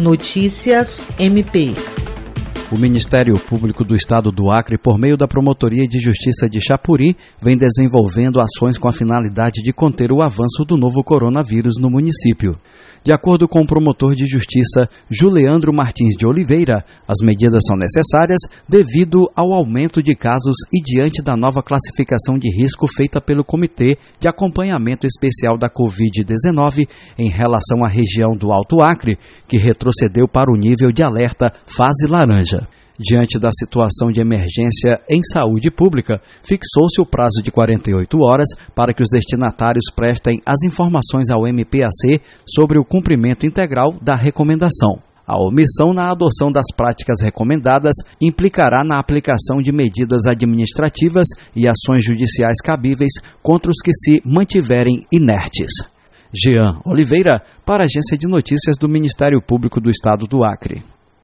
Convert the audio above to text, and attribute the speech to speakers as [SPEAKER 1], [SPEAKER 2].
[SPEAKER 1] Notícias MP.
[SPEAKER 2] O Ministério Público do Estado do Acre, por meio da Promotoria de Justiça de Chapuri, vem desenvolvendo ações com a finalidade de conter o avanço do novo coronavírus no município. De acordo com o promotor de justiça Juliandro Martins de Oliveira, as medidas são necessárias devido ao aumento de casos e diante da nova classificação de risco feita pelo Comitê de Acompanhamento Especial da Covid-19 em relação à região do Alto Acre, que retrocedeu para o nível de alerta fase laranja. Diante da situação de emergência em saúde pública, fixou-se o prazo de 48 horas para que os destinatários prestem as informações ao MPAC sobre o cumprimento integral da recomendação. A omissão na adoção das práticas recomendadas implicará na aplicação de medidas administrativas e ações judiciais cabíveis contra os que se mantiverem inertes. Jean Oliveira, para a Agência de Notícias do Ministério Público do Estado do Acre.